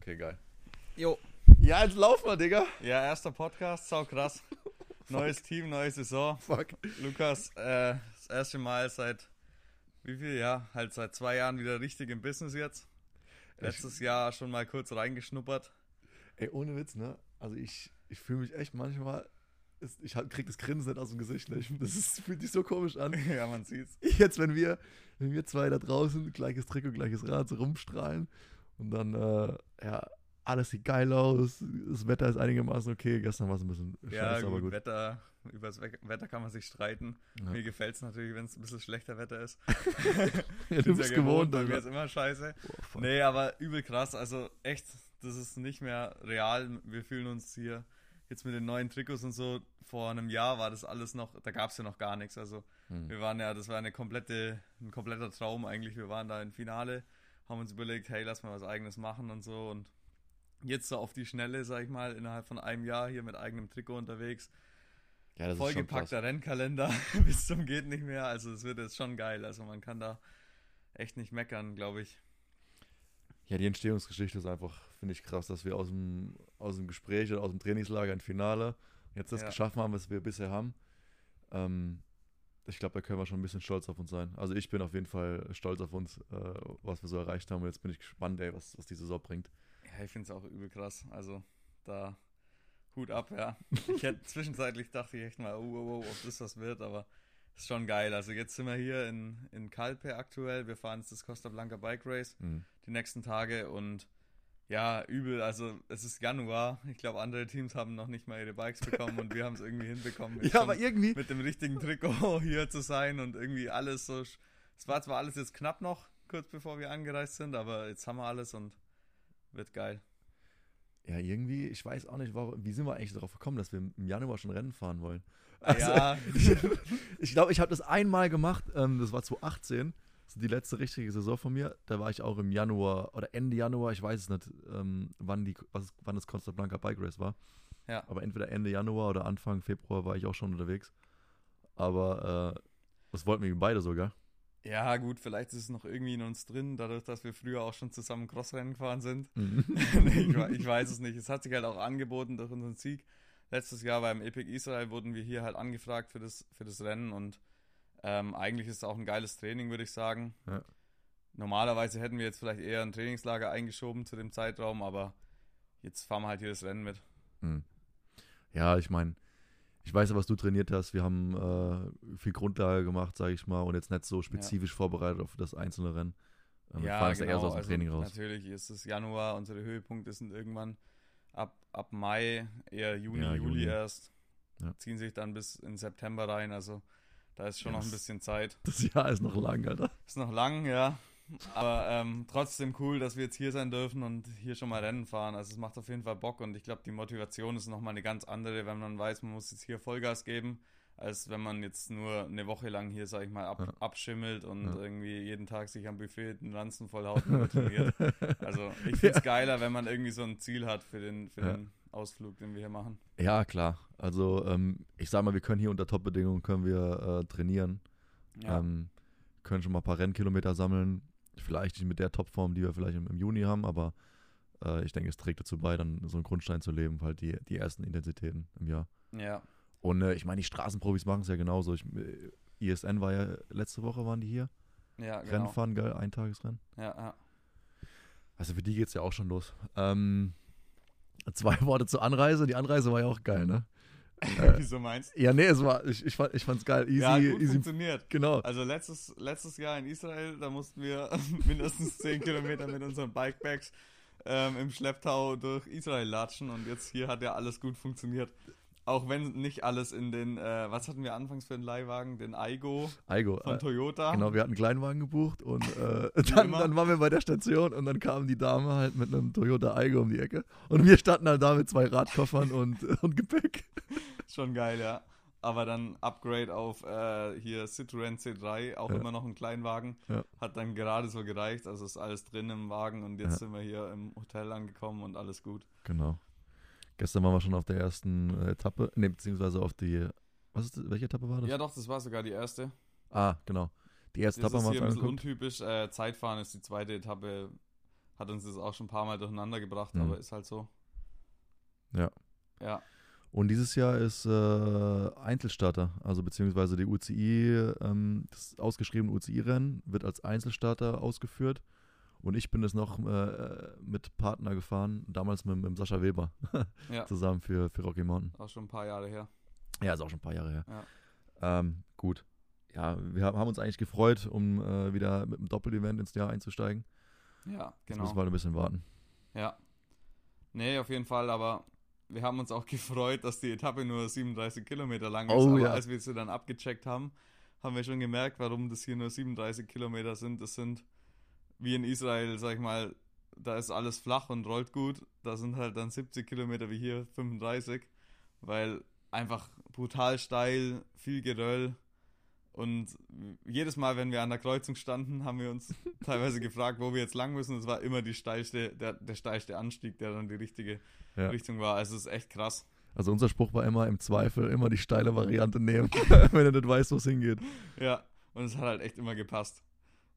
Okay, geil. Jo. Ja, jetzt laufen wir, Digga. Ja, erster Podcast, sau krass. Neues Team, neue Saison. Fuck. Lukas, äh, das erste Mal seit wie viel? Ja, halt seit zwei Jahren wieder richtig im Business jetzt. Letztes Jahr schon mal kurz reingeschnuppert. Ey, ohne Witz, ne? Also ich, ich fühle mich echt manchmal, ist, ich krieg das Grinsen nicht aus dem Gesicht. Ne? Das ist, fühlt sich so komisch an. ja, man sieht's. Jetzt, wenn wir, wenn wir zwei da draußen, gleiches Trikot, gleiches Rad, so rumstrahlen und dann, äh, ja, alles sieht geil aus, das Wetter ist einigermaßen okay. Gestern war es ein bisschen scheiße, Ja, gut, aber gut. Wetter, über das Wetter kann man sich streiten. Ja. Mir gefällt's natürlich, wenn es ein bisschen schlechter Wetter ist. Ja, du bist ja gewohnt, bei mir Alter. ist immer scheiße. Fuck. Nee, aber übel krass. Also echt, das ist nicht mehr real. Wir fühlen uns hier jetzt mit den neuen Trikots und so. Vor einem Jahr war das alles noch, da gab es ja noch gar nichts. Also Hm. wir waren ja, das war eine komplette, ein kompletter Traum eigentlich. Wir waren da im Finale, haben uns überlegt, hey, lass mal was eigenes machen und so. Und jetzt so auf die Schnelle, sag ich mal, innerhalb von einem Jahr hier mit eigenem Trikot unterwegs. Ja. Vollgepackter Rennkalender bis zum geht nicht mehr. Also es wird jetzt schon geil. Also man kann da echt nicht meckern, glaube ich. Ja, die Entstehungsgeschichte ist einfach, finde ich, krass, dass wir aus dem, aus dem Gespräch oder aus dem Trainingslager ein Finale jetzt das Ja. geschaffen haben, was wir bisher haben. Ähm, ich glaube, da können wir schon ein bisschen stolz auf uns sein. Also ich bin auf jeden Fall stolz auf uns, äh, was wir so erreicht haben. Und jetzt bin ich gespannt, ey, was, was die Saison bringt. Ja, ich finde es auch übel krass. Also da Hut ab, ja. Ich hätte zwischenzeitlich dachte ich echt mal, oh, oh, oh, ob das was wird, aber ist schon geil. Also jetzt sind wir hier in, in Calpe aktuell. Wir fahren jetzt das Costa Blanca Bike Race Mhm. die nächsten Tage und ja, übel. Also es ist Januar. Ich glaube, andere Teams haben noch nicht mal ihre Bikes bekommen und wir haben es irgendwie hinbekommen. Ja, aber irgendwie, mit dem richtigen Trikot hier zu sein und irgendwie alles so. Es war zwar alles jetzt knapp noch, kurz bevor wir angereist sind, aber jetzt haben wir alles und wird geil. Ja, irgendwie, ich weiß auch nicht, warum, wie sind wir eigentlich darauf gekommen, dass wir im Januar schon Rennen fahren wollen. ja, Ich glaube, ich habe das einmal gemacht, ähm, das war 2018, das ist die letzte richtige Saison von mir. Da war ich auch im Januar oder Ende Januar, ich weiß es nicht, ähm, wann, die, was, wann das Costa Blanca Bike Race war. Ja. Aber entweder Ende Januar oder Anfang Februar war ich auch schon unterwegs. Aber äh, das wollten wir beide sogar. Ja, gut, vielleicht ist es noch irgendwie in uns drin, dadurch, dass wir früher auch schon zusammen Crossrennen gefahren sind. Mhm. ich, ich weiß es nicht. Es hat sich halt auch angeboten durch unseren Sieg. Letztes Jahr beim Epic Israel wurden wir hier halt angefragt für das, für das Rennen und ähm, eigentlich ist es auch ein geiles Training, würde ich sagen. Ja. Normalerweise hätten wir jetzt vielleicht eher ein Trainingslager eingeschoben zu dem Zeitraum, aber jetzt fahren wir halt hier das Rennen mit. Hm. Ja, ich meine, ich weiß ja, was du trainiert hast. Wir haben äh, viel Grundlage gemacht, sage ich mal, und jetzt nicht so spezifisch vorbereitet auf das einzelne Rennen. Ähm, wir fahren jetzt eher so aus dem also Training raus. Natürlich ist es Januar, unsere Höhepunkte sind irgendwann ab, ab Mai, eher Juni, Ja, Juli, Juni. erst. Ja. Ziehen sich dann bis in September rein, also da ist schon Ja, noch ein bisschen Zeit. Das Jahr ist noch lang, Alter. Ist noch lang, ja. Aber ähm, trotzdem cool, dass wir jetzt hier sein dürfen und hier schon mal Rennen fahren. Also es macht auf jeden Fall Bock und ich glaube, die Motivation ist nochmal eine ganz andere, wenn man weiß, man muss jetzt hier Vollgas geben, als wenn man jetzt nur eine Woche lang hier, sag ich mal, ab, Ja. abschimmelt und Ja. irgendwie jeden Tag sich am Buffet den Ranzen vollhaut und trainiert. Also ich finde es geiler, wenn man irgendwie so ein Ziel hat für den, für Ja. den Ausflug, den wir hier machen. Ja, klar. Also ähm, ich sag mal, wir können hier unter Top-Bedingungen können wir äh, trainieren. Ja, Ähm, können schon mal ein paar Rennkilometer sammeln. Vielleicht nicht mit der Topform, die wir vielleicht im, im Juni haben, aber äh, ich denke, es trägt dazu bei, dann so einen Grundstein zu leben, halt die, die ersten Intensitäten im Jahr. ja, Und äh, ich meine, die Straßenprofis machen es ja genauso. Ich, äh, ISN war ja letzte Woche, waren die hier. ja, genau. Rennen fahren, geil, Eintagesrennen. Ja, ja. Also für die geht es ja auch schon los. Ähm, zwei Worte zur Anreise. Die Anreise war ja auch geil, ne? Äh, Wieso meinst Ja, nee, es war, ich, ich, fand, ich fand's geil. du? Easy, Ja, gut easy. funktioniert. Genau. Also letztes, letztes Jahr in Israel, da mussten wir mindestens 10 Kilometer mit unseren Bikebags ähm, im Schlepptau durch Israel latschen und jetzt hier hat ja alles gut funktioniert. Auch wenn nicht alles in den, äh, was hatten wir anfangs für einen Leihwagen? Den Aigo Aigo. von Äh, Toyota. genau, wir hatten einen Kleinwagen gebucht und äh, dann, dann waren wir bei der Station und dann kam die Dame halt mit einem Toyota Aigo um die Ecke und wir standen halt da mit zwei Radkoffern und, und Gepäck. Schon geil, ja. Aber dann Upgrade auf äh, hier Citroën C3, auch Ja. immer noch ein Kleinwagen. Ja. Hat dann gerade so gereicht, also ist alles drin im Wagen und jetzt Ja. sind wir hier im Hotel angekommen und alles gut. Genau. Gestern waren wir schon auf der ersten äh, Etappe, ne, beziehungsweise auf die Was ist, das- welche Etappe war das? Ja, doch, das war sogar die erste. Ah, genau. Die erste Das Etappe haben wir hier ein uns bisschen angeguckt. untypisch. Äh, Zeitfahren ist die zweite Etappe. Hat uns das auch schon ein paar Mal durcheinander gebracht, Mhm. aber ist halt so. Ja. Ja, Und dieses Jahr ist äh, Einzelstarter, also beziehungsweise die UCI, ähm, das ausgeschriebene UCI-Rennen wird als Einzelstarter ausgeführt. Und ich bin es noch äh, mit Partner gefahren, damals mit, mit Sascha Weber ja. zusammen für, für Rocky Mountain. Auch schon ein paar Jahre her. Ja, ist auch schon ein paar Jahre her. Ja. Ähm, gut. Ja, wir haben uns eigentlich gefreut, um äh, wieder mit einem Doppelevent ins Jahr einzusteigen. Ja, Jetzt genau. müssen wir halt ein bisschen warten. Ja. Nee, auf jeden Fall, aber wir haben uns auch gefreut, dass die Etappe nur 37 Kilometer lang ist. Oh, aber ja. als wir sie dann abgecheckt haben, haben wir schon gemerkt, warum das hier nur 37 Kilometer sind. Das sind wie in Israel, sag ich mal, da ist alles flach und rollt gut. Da sind halt dann 70 Kilometer wie hier 35, weil einfach brutal steil, viel Geröll. Und jedes Mal, wenn wir an der Kreuzung standen, haben wir uns teilweise gefragt, wo wir jetzt lang müssen. Es war immer die steilste, der, der steilste Anstieg, der dann die richtige Ja. Richtung war. Also es ist echt krass. Also unser Spruch war immer im Zweifel immer die steile Variante nehmen, wenn du nicht weißt, wo es hingeht. Ja, und es hat halt echt immer gepasst.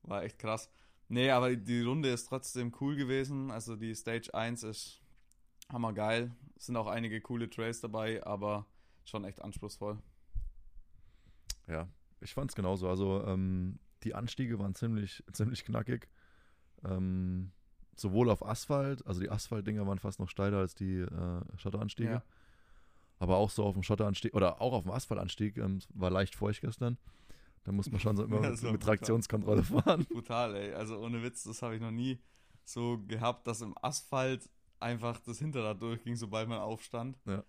War echt krass. Nee, aber die Runde ist trotzdem cool gewesen. Also die Stage 1 ist hammergeil. Es sind auch einige coole Trails dabei, aber schon echt anspruchsvoll. Ja, ich fand es genauso. Also ähm, die Anstiege waren ziemlich, ziemlich knackig. Ähm, sowohl auf Asphalt, also die Asphaltdinger waren fast noch steiler als die äh, Schotteranstiege. Ja. Aber auch so auf dem Schotteranstieg oder auch auf dem Asphaltanstieg ähm, war leicht feucht gestern. Da muss man schon so immer mit, mit. Traktionskontrolle fahren. Brutal, ey. Also ohne Witz, das habe ich noch nie so gehabt, dass im Asphalt einfach das Hinterrad durchging, sobald man aufstand. Ja.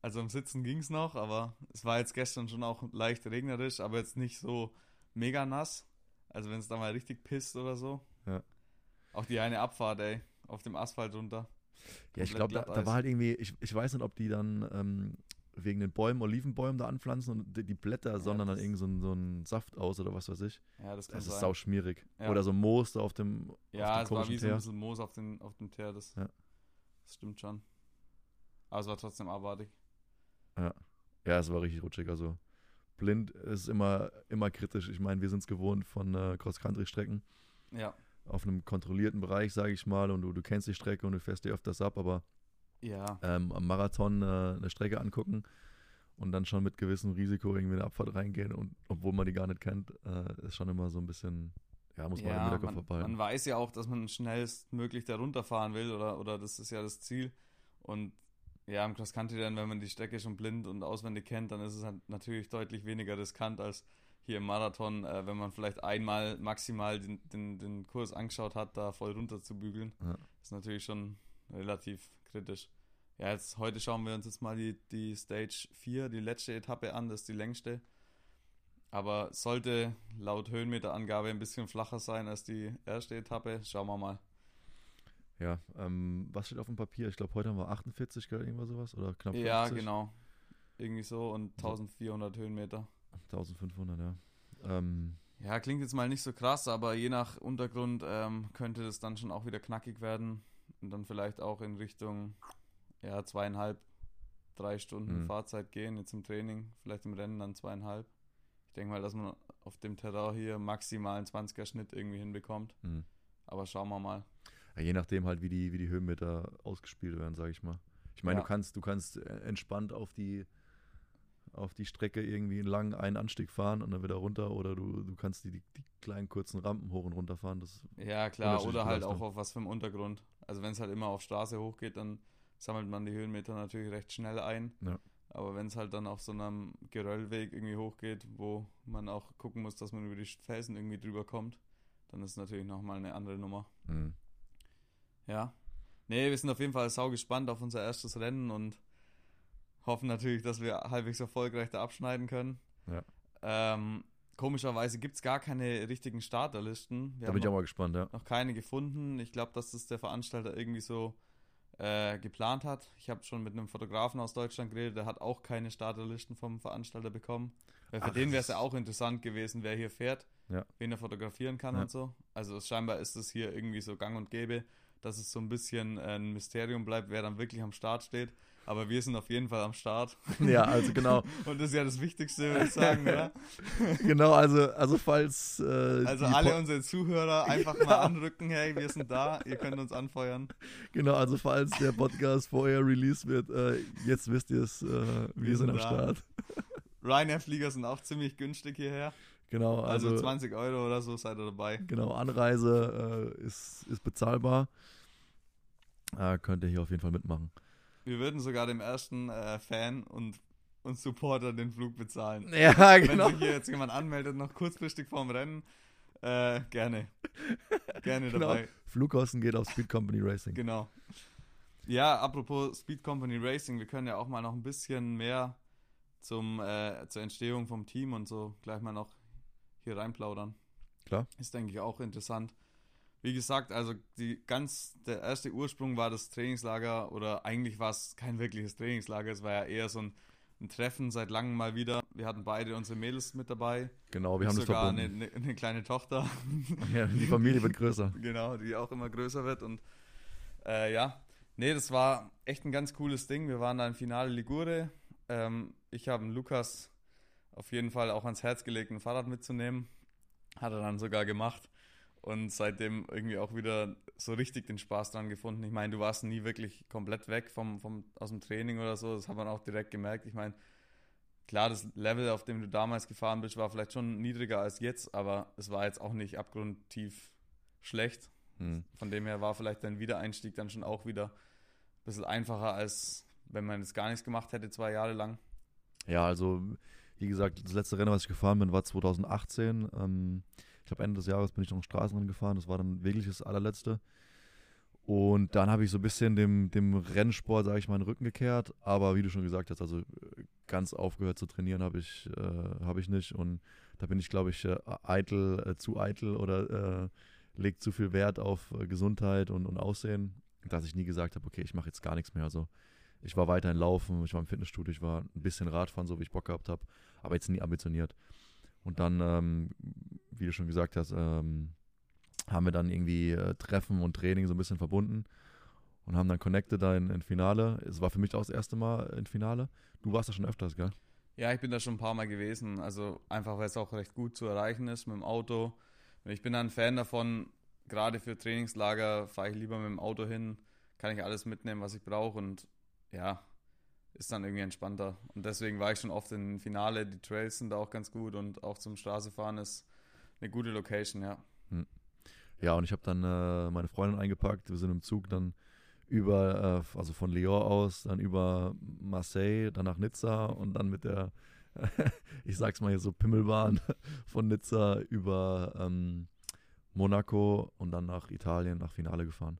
Also im Sitzen ging es noch, aber es war jetzt gestern schon auch leicht regnerisch, aber jetzt nicht so mega nass. Also wenn es da mal richtig pisst oder so. Ja. Auch die eine Abfahrt, ey, auf dem Asphalt runter. Ja, ich glaube, da, da war halt irgendwie, ich, ich weiß nicht, ob die dann ähm, wegen den Bäumen, Olivenbäumen da anpflanzen und die, Blätter sondern dann irgend so einen so einen Saft aus oder was weiß ich. Ja, das kann Das ist sein. sau schmierig. Ja. Oder so Moos da auf dem, Ja, auf es dem war komischen wie so ein Teer. bisschen Moos auf, den, auf dem Teer. Das, Ja. das stimmt schon. Aber es war trotzdem abartig. Ja, es war richtig rutschig. Also blind ist immer, immer kritisch. Ich meine, wir sind es gewohnt von äh, Cross-Country-Strecken Ja. auf einem kontrollierten Bereich, sage ich mal, und du, du kennst die Strecke und du fährst dir öfters ab, aber Ja. ähm, am Marathon äh, eine Strecke angucken und dann schon mit gewissem Risiko irgendwie in eine Abfahrt reingehen und obwohl man die gar nicht kennt, äh, ist schon immer so ein bisschen, ja, muss man halt im Ja, Hinterkopf man, verbehalten. man weiß ja auch, dass man schnellstmöglich da runterfahren will oder, oder das ist ja das Ziel. Und ja, im Cross-Country-Rennen, wenn man die Strecke schon blind und auswendig kennt, dann ist es halt natürlich deutlich weniger riskant als hier im Marathon, äh, wenn man vielleicht einmal maximal den, den, den Kurs angeschaut hat, da voll runter zu bügeln. Ja. ist natürlich schon relativ kritisch. Ja, jetzt heute schauen wir uns jetzt mal die, die Stage 4, die letzte Etappe an, das ist die längste. Aber sollte laut Höhenmeterangabe ein bisschen flacher sein als die erste Etappe. Schauen wir mal. Ja, ähm, was steht auf dem Papier? Ich glaube, heute haben wir 48, gell, irgendwas sowas? Oder knapp 50? Ja, genau. Irgendwie so und So. 1400 Höhenmeter. 1500, ja. Ähm, Ja, klingt jetzt mal nicht so krass, aber je nach Untergrund ähm, könnte das dann schon auch wieder knackig werden. Und dann vielleicht auch in Richtung ja, zweieinhalb, drei Stunden Mhm. Fahrzeit gehen, jetzt im Training, vielleicht im Rennen dann zweieinhalb. Ich denke mal, dass man auf dem Terrain hier maximal einen 20er Schnitt irgendwie hinbekommt. hm. Aber schauen wir mal. Ja, je nachdem halt, wie die, wie die Höhenmeter ausgespielt werden, sage ich mal. Ich meine, Ja. du kannst, du kannst entspannt auf die, auf die Strecke irgendwie einen langen einen Anstieg fahren und dann wieder runter oder du, du kannst die, die, die kleinen kurzen Rampen hoch und runter fahren. Das, Ja, klar, oder halt auch auf was für einem Untergrund. Also wenn es halt immer auf Straße hochgeht, dann sammelt man die Höhenmeter natürlich recht schnell ein. Ja. Aber wenn es halt dann auf so einem Geröllweg irgendwie hochgeht, wo man auch gucken muss, dass man über die Felsen irgendwie drüber kommt, dann ist es natürlich nochmal eine andere Nummer. hm. Ja. Nee, wir sind auf jeden Fall sau gespannt auf unser erstes Rennen und hoffen natürlich, dass wir halbwegs erfolgreich da abschneiden können. Ja. Ähm, komischerweise gibt es gar keine richtigen Starterlisten. Wir Da bin ich auch mal gespannt, ja. noch keine gefunden. Ich glaube, dass das der Veranstalter irgendwie so äh, geplant hat. Ich habe schon mit einem Fotografen aus Deutschland geredet, der hat auch keine Starterlisten vom Veranstalter bekommen. Weil für Ach, den wäre es ja auch interessant gewesen, wer hier fährt, Ja. wen er fotografieren kann Ja. und so. Also scheinbar ist es hier irgendwie so gang und gäbe, dass es so ein bisschen ein Mysterium bleibt, wer dann wirklich am Start steht. Aber wir sind auf jeden Fall am Start. Ja, also genau. Und das ist ja das Wichtigste, würde ich sagen, oder? genau, also, also falls. Äh, also alle unsere Zuhörer einfach mal anrücken, hey, wir sind da, ihr könnt uns anfeuern. Genau, also falls der Podcast vorher released wird, äh, jetzt wisst ihr es, äh, wir, wir, sind, sind am Start. Ryanair-Flieger sind auch ziemlich günstig hierher. Genau, also, also 20 Euro oder so seid ihr dabei. Genau, Anreise äh, ist, ist bezahlbar. Äh, könnt ihr hier auf jeden Fall mitmachen. Wir würden sogar dem ersten äh, Fan und, und Supporter den Flug bezahlen. Ja, genau. Wenn sich hier jetzt jemand anmeldet, noch kurzfristig vorm Rennen, äh, gerne. Gerne genau. dabei. Flugkosten geht auf Speed Company Racing. Genau. Ja, apropos Speed Company Racing, wir können ja auch mal noch ein bisschen mehr zum, äh, zur Entstehung vom Team und so gleich mal noch hier reinplaudern. Klar. Ist, denke ich, auch interessant. Wie gesagt, also die ganz, der erste Ursprung war das Trainingslager oder eigentlich war es kein wirkliches Trainingslager, es war ja eher so ein, ein Treffen seit langem mal wieder. Wir hatten beide unsere Mädels mit dabei. Genau, wir haben sogar das verbunden. Eine, eine, kleine Tochter. Ja, die Familie wird größer. genau, die auch immer größer wird und äh, ja, nee, das war echt ein ganz cooles Ding. Wir waren da im Finale Ligure. Ähm, ich habe Lukas auf jeden Fall auch ans Herz gelegt, ein Fahrrad mitzunehmen. Hat er dann sogar gemacht und seitdem irgendwie auch wieder so richtig den Spaß dran gefunden. Ich meine, du warst nie wirklich komplett weg vom, vom, aus dem Training oder so, das hat man auch direkt gemerkt. Ich meine, klar, das Level, auf dem du damals gefahren bist, war vielleicht schon niedriger als jetzt, aber es war jetzt auch nicht abgrundtief schlecht. Hm. Von dem her war vielleicht dein Wiedereinstieg dann schon auch wieder ein bisschen einfacher, als wenn man jetzt gar nichts gemacht hätte, zwei Jahre lang. Ja, also wie gesagt, das letzte Rennen, was ich gefahren bin, war 2018. Ähm, ich glaube, Ende des Jahres bin ich noch Straßenrennen gefahren. Das war dann wirklich das allerletzte. Und dann habe ich so ein bisschen dem, dem Rennsport, sage ich mal, den Rücken gekehrt. Aber wie du schon gesagt hast, also ganz aufgehört zu trainieren habe ich, äh, hab ich nicht. Und da bin ich, glaube ich, äh, eitel, äh, zu eitel oder äh, lege zu viel Wert auf äh, Gesundheit und, und Aussehen, dass ich nie gesagt habe, okay, ich mache jetzt gar nichts mehr. Also ich war weiterhin laufen, ich war im Fitnessstudio, ich war ein bisschen Radfahren, so wie ich Bock gehabt habe, aber jetzt nie ambitioniert. Und dann, ähm, wie du schon gesagt hast, ähm, haben wir dann irgendwie äh, Treffen und Training so ein bisschen verbunden und haben dann connected da in, in Finale. Es war für mich auch das erste Mal in Finale. Du warst da schon öfters, gell? Ja, ich bin da schon ein paar Mal gewesen. Also einfach, weil es auch recht gut zu erreichen ist mit dem Auto. Ich bin dann ein Fan davon, gerade für Trainingslager fahre ich lieber mit dem Auto hin, kann ich alles mitnehmen, was ich brauche. Und ja, ist dann irgendwie entspannter. Und deswegen war ich schon oft im Finale. Die Trails sind da auch ganz gut und auch zum Straßefahren ist eine gute Location, ja. Hm. Ja, und ich habe dann äh, meine Freundin eingepackt. Wir sind im Zug dann über, äh, also von Lyon aus, dann über Marseille, dann nach Nizza und dann mit der, ich sag's mal hier so, Pimmelbahn von Nizza über ähm, Monaco und dann nach Italien, nach Finale gefahren.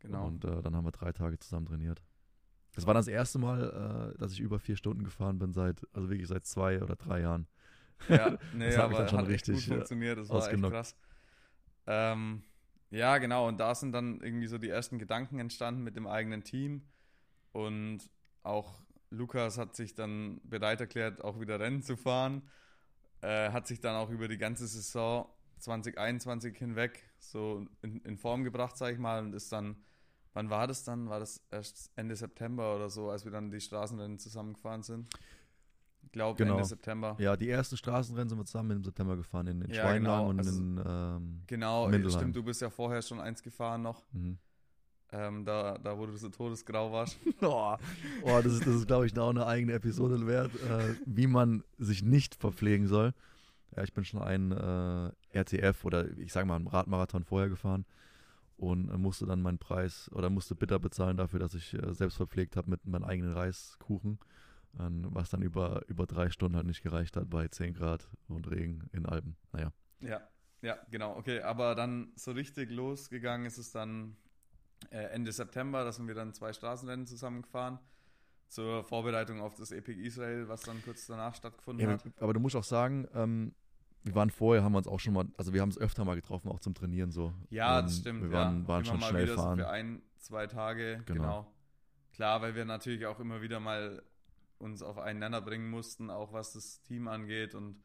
Genau. Und äh, dann haben wir drei Tage zusammen trainiert. Das war das erste Mal, äh, dass ich über vier Stunden gefahren bin, seit, also wirklich seit zwei oder drei Jahren. Ja, nee, das aber dann schon hat richtig gut funktioniert, das war echt krass. Ähm, ja, genau, und da sind dann irgendwie so die ersten Gedanken entstanden mit dem eigenen Team. Und auch Lukas hat sich dann bereit erklärt, auch wieder Rennen zu fahren. Äh, hat sich dann auch über die ganze Saison 2021 hinweg so in, in Form gebracht, sag ich mal, und ist dann Wann war das dann? War das erst Ende September oder so, als wir dann die Straßenrennen zusammengefahren sind? Ich glaube genau. Ende September. Ja, die ersten Straßenrennen sind wir zusammen im September gefahren, in, in ja, genau. und also, in ähm, Genau, Mindelheim. stimmt, du bist ja vorher schon eins gefahren noch. Mhm. Ähm, da, da, wo du so todesgrau warst. oh, oh, das ist, das ist glaube ich, auch eine eigene Episode wert, äh, wie man sich nicht verpflegen soll. Ja, ich bin schon ein äh, RTF oder ich sage mal einen Radmarathon vorher gefahren und musste dann meinen Preis oder musste bitter bezahlen dafür, dass ich äh, selbst verpflegt habe mit meinem eigenen Reiskuchen, ähm, was dann über, über drei Stunden halt nicht gereicht hat bei 10 Grad und Regen in Alpen. Naja. Ja, ja, genau, okay. Aber dann so richtig losgegangen ist es dann äh, Ende September, da sind wir dann zwei Straßenrennen zusammengefahren zur Vorbereitung auf das Epic Israel, was dann kurz danach stattgefunden ja, hat. Aber du musst auch sagen, ähm, wir waren vorher, haben wir uns auch schon mal, also wir haben es öfter mal getroffen, auch zum Trainieren so. Ja, das stimmt. Wir waren, ja. waren schon mal schnell wieder fahren. So für ein, zwei Tage, genau. genau. Klar, weil wir natürlich auch immer wieder mal uns auf einen Nenner bringen mussten, auch was das Team angeht und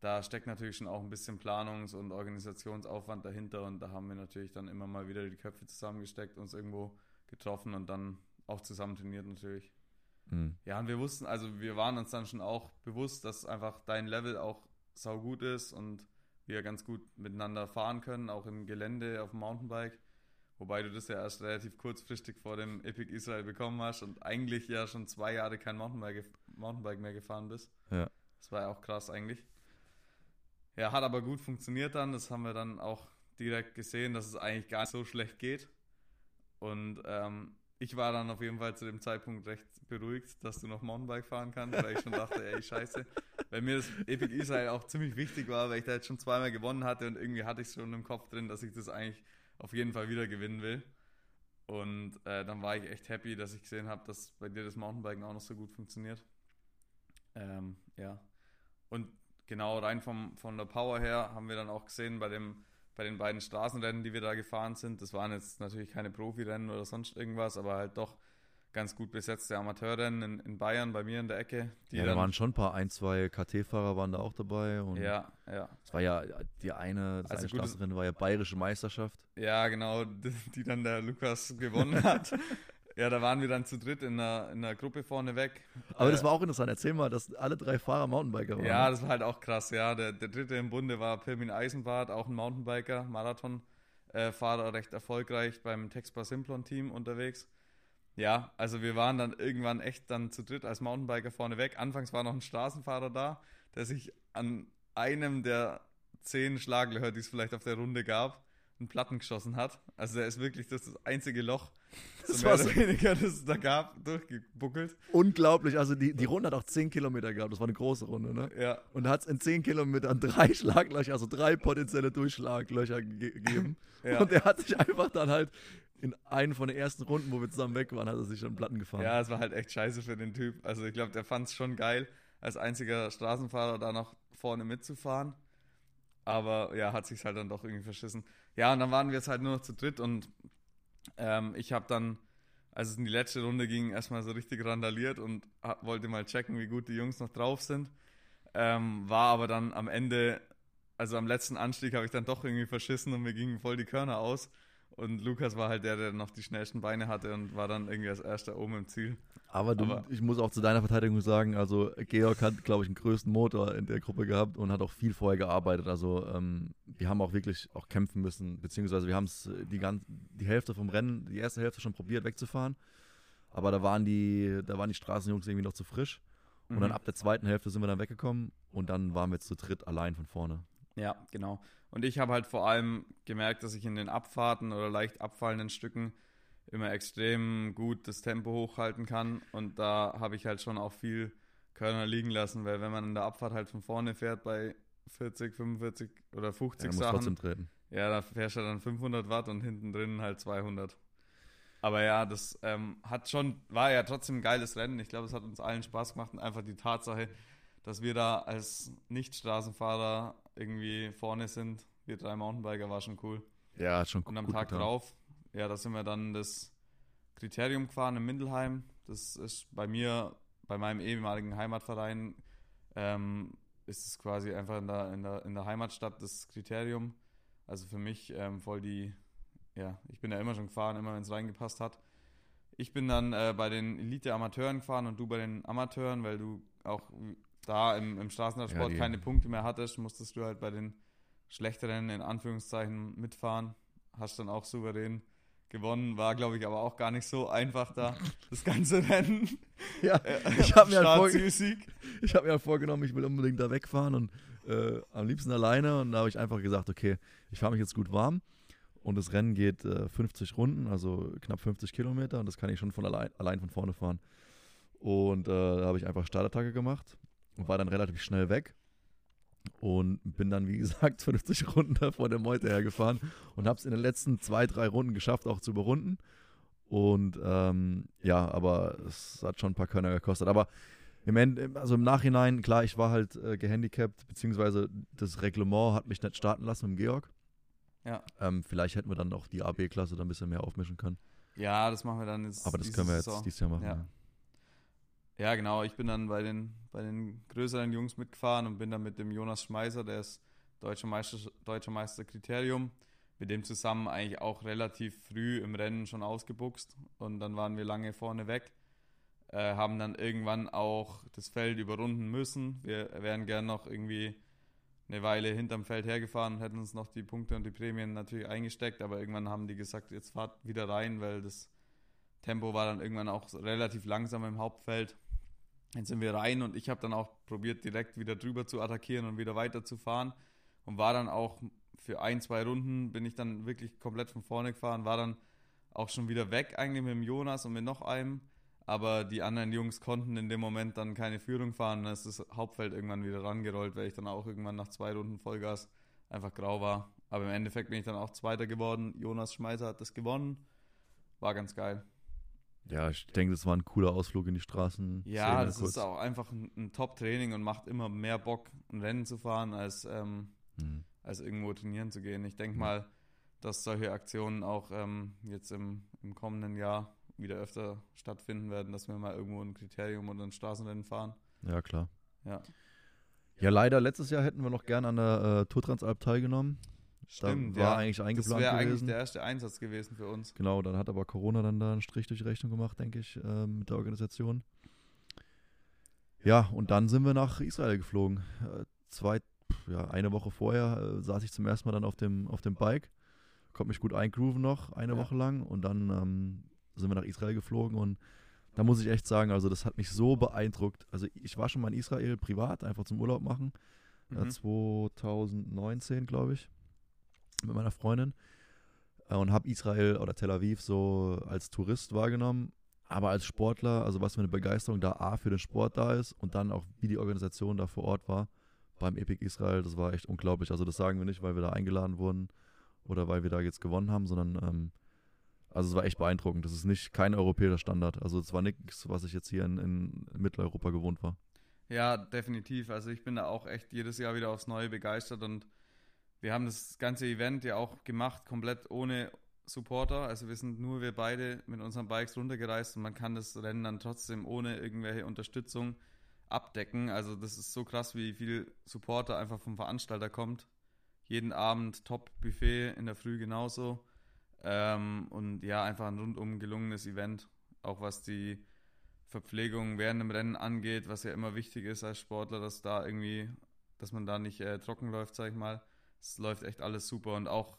da steckt natürlich schon auch ein bisschen Planungs- und Organisationsaufwand dahinter und da haben wir natürlich dann immer mal wieder die Köpfe zusammengesteckt, uns irgendwo getroffen und dann auch zusammen trainiert natürlich. Mhm. Ja, und wir wussten, also wir waren uns dann schon auch bewusst, dass einfach dein Level auch sau gut ist und wir ganz gut miteinander fahren können, auch im Gelände auf dem Mountainbike. Wobei du das ja erst relativ kurzfristig vor dem Epic Israel bekommen hast und eigentlich ja schon zwei Jahre kein Mountainbike, Mountainbike mehr gefahren bist. Ja. Das war ja auch krass eigentlich. Ja, hat aber gut funktioniert dann. Das haben wir dann auch direkt gesehen, dass es eigentlich gar nicht so schlecht geht. Und ähm, ich war dann auf jeden Fall zu dem Zeitpunkt recht beruhigt, dass du noch Mountainbike fahren kannst, weil ich schon dachte, ey, scheiße. Weil mir das Epic Israel auch ziemlich wichtig war, weil ich da jetzt schon zweimal gewonnen hatte und irgendwie hatte ich es schon im Kopf drin, dass ich das eigentlich auf jeden Fall wieder gewinnen will. Und äh, dann war ich echt happy, dass ich gesehen habe, dass bei dir das Mountainbiken auch noch so gut funktioniert. Ähm, ja. Und genau rein vom, von der Power her haben wir dann auch gesehen bei, dem, bei den beiden Straßenrennen, die wir da gefahren sind. Das waren jetzt natürlich keine Profirennen oder sonst irgendwas, aber halt doch ganz gut besetzte Amateurrennen in, in Bayern bei mir in der Ecke. ja, da waren schon ein paar, ein, zwei KT-Fahrer waren da auch dabei. Und ja, ja. Es war ja die eine, das Also eine Straßenrennen war ja bayerische Meisterschaft. Ja, genau, die, dann der Lukas gewonnen hat. ja, da waren wir dann zu dritt in einer, in einer Gruppe vorne weg. Aber Äh, das war auch interessant. Erzähl mal, dass alle drei Fahrer Mountainbiker waren. Ja, das war halt auch krass, ja. Der, der dritte im Bunde war Pirmin Eisenbart, auch ein Mountainbiker, Marathonfahrer, recht erfolgreich beim Texpa Simplon Team unterwegs. Ja, also wir waren dann irgendwann echt dann zu dritt als Mountainbiker vorne weg. Anfangs war noch ein Straßenfahrer da, der sich an einem der zehn Schlaglöcher, die es vielleicht auf der Runde gab, einen Platten geschossen hat. Also der ist wirklich das, das einzige Loch, Das so war so- weniger, das es da gab, durchgebuckelt. Unglaublich. Also die, die Runde hat auch 10 Kilometer gehabt. Das war eine große Runde, ne? Ja, Und hat es in 10 Kilometern drei Schlaglöcher, also drei potenzielle Durchschlaglöcher ge gegeben. ja. Und er hat sich einfach dann halt in einen von den ersten Runden, wo wir zusammen weg waren, hat er sich dann Platten gefahren. Ja, es war halt echt scheiße für den Typ. Also ich glaube, der fand es schon geil, als einziger Straßenfahrer da noch vorne mitzufahren. Aber ja, hat sich halt dann doch irgendwie verschissen. Ja, und dann waren wir jetzt halt nur noch zu dritt und ähm, ich habe dann, als es in die letzte Runde ging, erstmal so richtig randaliert und hab, wollte mal checken, wie gut die Jungs noch drauf sind. Ähm, war aber dann am Ende, also am letzten Anstieg habe ich dann doch irgendwie verschissen und mir gingen voll die Körner aus. Und Lukas war halt der, der noch die schnellsten Beine hatte und war dann irgendwie als erster oben im Ziel. Aber, du, Aber- ich muss auch zu deiner Verteidigung sagen, also Georg hat, glaube ich, den größten Motor in der Gruppe gehabt und hat auch viel vorher gearbeitet. Also ähm, wir haben auch wirklich auch kämpfen müssen, beziehungsweise wir haben es die, gan- die Hälfte vom Rennen, die erste Hälfte schon probiert wegzufahren. Aber da waren die, da waren die Straßenjungs irgendwie noch zu frisch. Und dann Mhm. ab der zweiten Hälfte sind wir dann weggekommen und dann waren wir jetzt zu dritt allein von vorne. Ja, genau. Und ich habe halt vor allem gemerkt, dass ich in den Abfahrten oder leicht abfallenden Stücken immer extrem gut das Tempo hochhalten kann. Und da habe ich halt schon auch viel Körner liegen lassen, weil wenn man in der Abfahrt halt von vorne fährt bei 40, 45 oder Ja, 50 muss Sachen, trotzdem treten. ja, da fährst du dann 500 Watt und hinten drin halt 200. Aber ja, das ähm, hat schon, war ja trotzdem ein geiles Rennen. Ich glaube, es hat uns allen Spaß gemacht und einfach die Tatsache, dass wir da als Nicht-Straßenfahrer irgendwie vorne sind. Wir drei Mountainbiker war schon cool. Ja, schon Und am Tag getan. drauf, ja, da sind wir dann das Kriterium gefahren in Mindelheim. Das ist bei mir, bei meinem ehemaligen Heimatverein, ähm, ist es quasi einfach in der, in, der, in der Heimatstadt das Kriterium. Also für mich ähm, voll die, ja, ich bin ja immer schon gefahren, immer wenn es reingepasst hat. Ich bin dann äh, bei den Elite-Amateuren gefahren und du bei den Amateuren, weil du auch da im, im Straßenradsport Ja, keine Punkte mehr hattest, musstest du halt bei den schlechteren, in Anführungszeichen, mitfahren. Hast dann auch souverän gewonnen. War, glaube ich, aber auch gar nicht so einfach da, das ganze Rennen. Ja, Äh, ich habe mir, halt ich hab mir halt vorgenommen, ich will unbedingt da wegfahren und äh, am liebsten alleine. Und da habe ich einfach gesagt, okay, ich fahre mich jetzt gut warm. Und das Rennen geht äh, 50 Runden, also knapp 50 Kilometer. Und das kann ich schon von allein, allein von vorne fahren. Und äh, da habe ich einfach Startattacke gemacht war dann relativ schnell weg. Und bin dann, wie gesagt, 50 Runden da vor der Meute hergefahren und habe es in den letzten zwei, drei Runden geschafft, auch zu überrunden. Und ähm, ja, aber es hat schon ein paar Körner gekostet. Aber im, End, also im Nachhinein, klar, ich war halt äh, gehandicapt, beziehungsweise das Reglement hat mich nicht starten lassen mit Georg. Ja. Ähm, vielleicht hätten wir dann auch die AB-Klasse dann ein bisschen mehr aufmischen können. ja, das machen wir dann jetzt. Aber das können wir jetzt Saison. dieses Jahr machen. Ja. Ja. Ja, genau. Ich bin dann bei den, bei den größeren Jungs mitgefahren und bin dann mit dem Jonas Schmeißer, der ist deutscher Meister, deutscher Meister Kriterium, mit dem zusammen eigentlich auch relativ früh im Rennen schon ausgebuchst und dann waren wir lange vorne weg. Äh, haben dann irgendwann auch das Feld überrunden müssen. Wir wären gern noch irgendwie eine Weile hinterm Feld hergefahren und hätten uns noch die Punkte und die Prämien natürlich eingesteckt, aber irgendwann haben die gesagt, jetzt fahrt wieder rein, weil das Tempo war dann irgendwann auch relativ langsam im Hauptfeld. Jetzt sind wir rein und ich habe dann auch probiert, direkt wieder drüber zu attackieren und wieder weiter zu fahren und war dann auch für ein, zwei Runden bin ich dann wirklich komplett von vorne gefahren, war dann auch schon wieder weg eigentlich mit dem Jonas und mit noch einem, aber die anderen Jungs konnten in dem Moment dann keine Führung fahren, dann ist das Hauptfeld irgendwann wieder rangerollt, weil ich dann auch irgendwann nach zwei Runden Vollgas einfach grau war. Aber im Endeffekt bin ich dann auch Zweiter geworden. Jonas Schmeiser hat das gewonnen. War ganz geil. Ja, ich denke, das war ein cooler Ausflug in die Straßen. Ja, das kurz. ist auch einfach ein, ein Top-Training und macht immer mehr Bock, ein Rennen zu fahren, als, ähm, mhm. als irgendwo trainieren zu gehen. Ich denke mhm. mal, dass solche Aktionen auch ähm, jetzt im, im kommenden Jahr wieder öfter stattfinden werden, dass wir mal irgendwo ein Kriterium oder ein Straßenrennen fahren. Ja, klar. Ja. Ja, leider letztes Jahr hätten wir noch gern an der äh, Tour Transalp teilgenommen. Stimmt, da war ja. eigentlich eingeplant das wäre eigentlich der erste Einsatz gewesen für uns. Genau, dann hat aber Corona dann da einen Strich durch die Rechnung gemacht, denke ich, äh, mit der Organisation. Ja, und dann sind wir nach Israel geflogen. Äh, zwei, ja, eine Woche vorher äh, saß ich zum ersten Mal dann auf dem, auf dem Bike, konnte mich gut eingrooven noch, eine ja. Woche lang. Und dann ähm, sind wir nach Israel geflogen und da muss ich echt sagen, also das hat mich so beeindruckt. Also ich war schon mal in Israel privat, einfach zum Urlaub machen. Mhm. 2019, glaube ich mit meiner Freundin äh, und habe Israel oder Tel Aviv so als Tourist wahrgenommen. Aber als Sportler, also was für eine Begeisterung da A für den Sport da ist und dann auch wie die Organisation da vor Ort war beim Epic Israel, das war echt unglaublich. Also das sagen wir nicht, weil wir da eingeladen wurden oder weil wir da jetzt gewonnen haben, sondern ähm, also es war echt beeindruckend. Das ist nicht kein europäischer Standard. Also es war nichts, was ich jetzt hier in, in Mitteleuropa gewohnt war. Ja, definitiv. Also ich bin da auch echt jedes Jahr wieder aufs Neue begeistert und wir haben das ganze Event ja auch gemacht, komplett ohne Supporter. Also wir sind nur wir beide mit unseren Bikes runtergereist und man kann das Rennen dann trotzdem ohne irgendwelche Unterstützung abdecken. Also das ist so krass, wie viel Supporter einfach vom Veranstalter kommt. Jeden Abend Top-Buffet, in der Früh genauso. Ähm, und ja, einfach ein rundum gelungenes Event. Auch was die Verpflegung während dem Rennen angeht, was ja immer wichtig ist als Sportler, dass da irgendwie, dass man da nicht äh, trocken läuft, sag ich mal es läuft echt alles super und auch,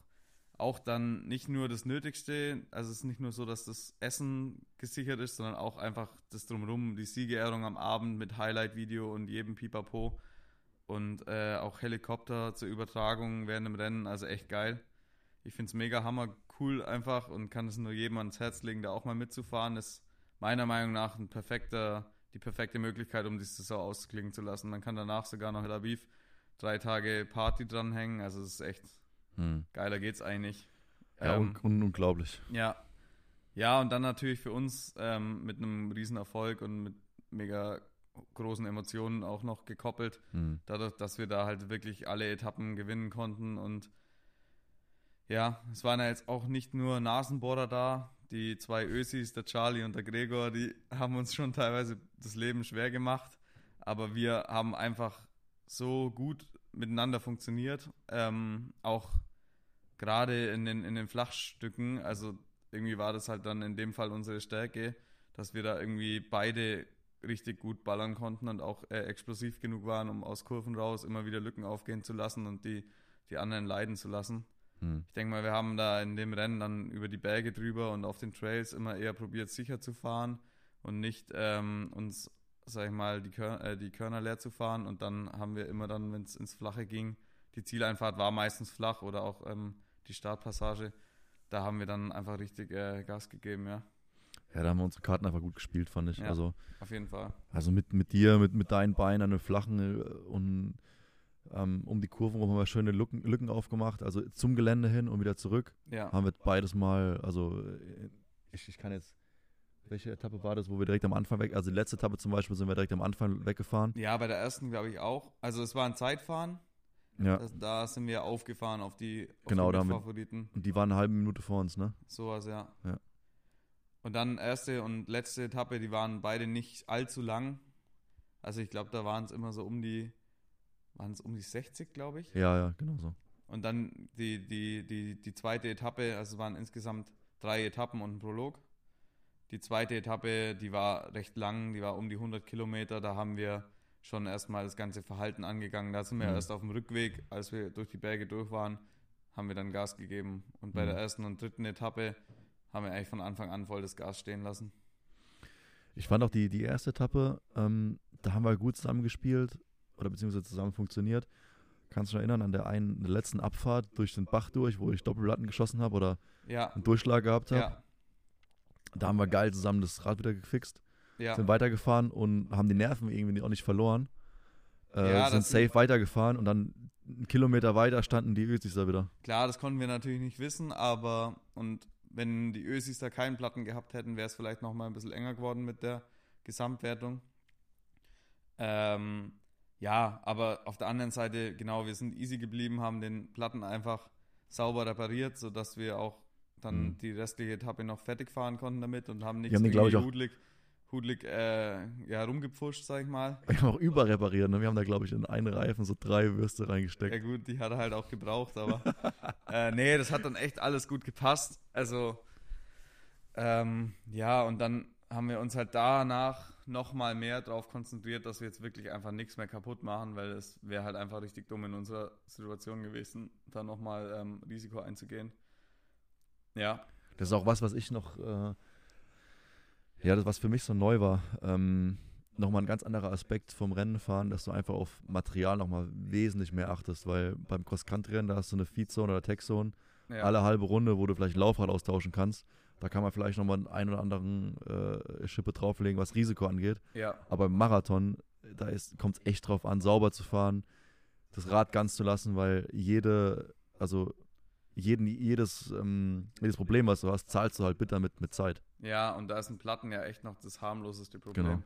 auch dann nicht nur das Nötigste, also es ist nicht nur so, dass das Essen gesichert ist, sondern auch einfach das Drumherum, die Siegerehrung am Abend mit Highlight-Video und jedem Pipapo und äh, auch Helikopter zur Übertragung während dem Rennen, also echt geil. Ich finde es mega hammer cool einfach und kann es nur jedem ans Herz legen, da auch mal mitzufahren. Ist meiner Meinung nach ein perfekter, die perfekte Möglichkeit, um die Saison ausklingen zu lassen. Man kann danach sogar noch Tel Aviv drei Tage Party dranhängen. Also es ist echt hm. geiler geht's eigentlich. Ja, ähm, un unglaublich. Ja. Ja, und dann natürlich für uns ähm, mit einem riesen Erfolg und mit mega großen Emotionen auch noch gekoppelt. Hm. Dadurch, dass wir da halt wirklich alle Etappen gewinnen konnten. Und ja, es waren ja jetzt auch nicht nur Nasenbohrer da. Die zwei Ösis, der Charlie und der Gregor, die haben uns schon teilweise das Leben schwer gemacht. Aber wir haben einfach so gut miteinander funktioniert. Ähm, auch gerade in den, in den Flachstücken, also irgendwie war das halt dann in dem Fall unsere Stärke, dass wir da irgendwie beide richtig gut ballern konnten und auch äh, explosiv genug waren, um aus Kurven raus immer wieder Lücken aufgehen zu lassen und die, die anderen leiden zu lassen. Hm. Ich denke mal, wir haben da in dem Rennen dann über die Berge drüber und auf den Trails immer eher probiert, sicher zu fahren und nicht ähm, uns sag ich mal, die, Kör äh, die Körner leer zu fahren und dann haben wir immer dann, wenn es ins Flache ging, die Zieleinfahrt war meistens flach oder auch ähm, die Startpassage, da haben wir dann einfach richtig äh, Gas gegeben, ja. Ja, da haben wir unsere Karten einfach gut gespielt, fand ich. Ja, also, auf jeden Fall. Also mit, mit dir, mit, mit deinen Beinen an den flachen äh, und ähm, um die Kurven rum haben wir schöne Lücken, Lücken aufgemacht, also zum Gelände hin und wieder zurück. Ja. Haben wir beides mal, also äh, ich, ich kann jetzt welche Etappe war das, wo wir direkt am Anfang weg, also die letzte Etappe zum Beispiel sind wir direkt am Anfang weggefahren? Ja, bei der ersten glaube ich auch. Also es war ein Zeitfahren. Ja. Das, da sind wir aufgefahren auf die, auf genau, die da Favoriten. Wir, und die waren eine halbe Minute vor uns, ne? Sowas, ja. ja. Und dann erste und letzte Etappe, die waren beide nicht allzu lang. Also ich glaube, da waren es immer so um die, waren es um die 60, glaube ich. Ja, ja, genau so. Und dann die, die, die, die zweite Etappe, also es waren insgesamt drei Etappen und ein Prolog. Die zweite Etappe, die war recht lang, die war um die 100 Kilometer. Da haben wir schon erstmal das ganze Verhalten angegangen. Da sind wir Mhm. erst auf dem Rückweg, als wir durch die Berge durch waren, haben wir dann Gas gegeben. Und bei Mhm. der ersten und dritten Etappe haben wir eigentlich von Anfang an voll das Gas stehen lassen. Ich fand auch die, die erste Etappe, ähm, da haben wir gut zusammengespielt oder beziehungsweise zusammen funktioniert. Kannst du dich erinnern an der einen der letzten Abfahrt durch den Bach durch, wo ich Doppelplatten geschossen habe oder Ja, einen Durchschlag gehabt habe? ja, Da haben wir geil zusammen das Rad wieder gefixt, ja. sind weitergefahren und haben die Nerven irgendwie auch nicht verloren. Äh, Ja, sind safe weitergefahren und dann einen Kilometer weiter standen die Ösis da wieder. Klar, das konnten wir natürlich nicht wissen, aber und wenn die Ösis da keinen Platten gehabt hätten, wäre es vielleicht noch mal ein bisschen enger geworden mit der Gesamtwertung. Ähm, ja, aber auf der anderen Seite, genau, wir sind easy geblieben, haben den Platten einfach sauber repariert, sodass wir auch dann Mhm. die restliche Etappe noch fertig fahren konnten damit und haben nichts auch- hudlig, hudlig äh, ja, rumgepfuscht, sag ich mal. Wir haben auch überrepariert. Ne? Wir haben da, glaube ich, in einen Reifen so drei Würste reingesteckt. Ja gut, die hat er halt auch gebraucht, aber äh, nee, das hat dann echt alles gut gepasst. Also ähm, ja, und dann haben wir uns halt danach nochmal mehr darauf konzentriert, dass wir jetzt wirklich einfach nichts mehr kaputt machen, weil es wäre halt einfach richtig dumm in unserer Situation gewesen, da nochmal ähm, Risiko einzugehen. Ja, Das ist auch was, was ich noch, äh, ja, das was für mich so neu war. Ähm, nochmal ein ganz anderer Aspekt vom Rennenfahren, dass du einfach auf Material nochmal wesentlich mehr achtest, weil beim Cross-Country-Rennen, da hast du eine Feedzone oder Tech-Zone, ja. alle halbe Runde, wo du vielleicht Laufrad austauschen kannst. Da kann man vielleicht nochmal einen ein oder anderen äh, Schippe drauflegen, was Risiko angeht. ja, Aber im Marathon, da kommt es echt drauf an, sauber zu fahren, das Rad ganz zu lassen, weil jede, also jeden, jedes, ähm, jedes Problem, was du hast, zahlst du halt bitter mit, mit Zeit. Ja, und da ist ein Platten ja echt noch das harmloseste Problem. Genau.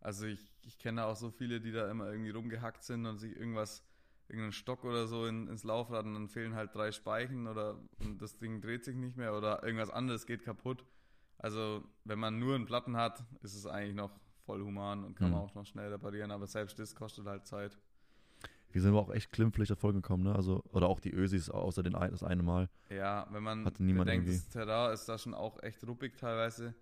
Also ich, ich kenne auch so viele, die da immer irgendwie rumgehackt sind und sich irgendwas, irgendeinen Stock oder so in, ins Laufrad und dann fehlen halt drei Speichen oder das Ding dreht sich nicht mehr oder irgendwas anderes geht kaputt. Also wenn man nur einen Platten hat, ist es eigentlich noch voll human und kann man Mhm. auch noch schnell reparieren, aber selbst das kostet halt Zeit. Wir sind aber auch echt glimpflich davon gekommen, ne? Also, oder auch die Ösis, außer den ein, das eine Mal. Ja, wenn man Hatte niemand bedenkt, irgendwie. das Terrain ist da schon auch echt ruppig teilweise.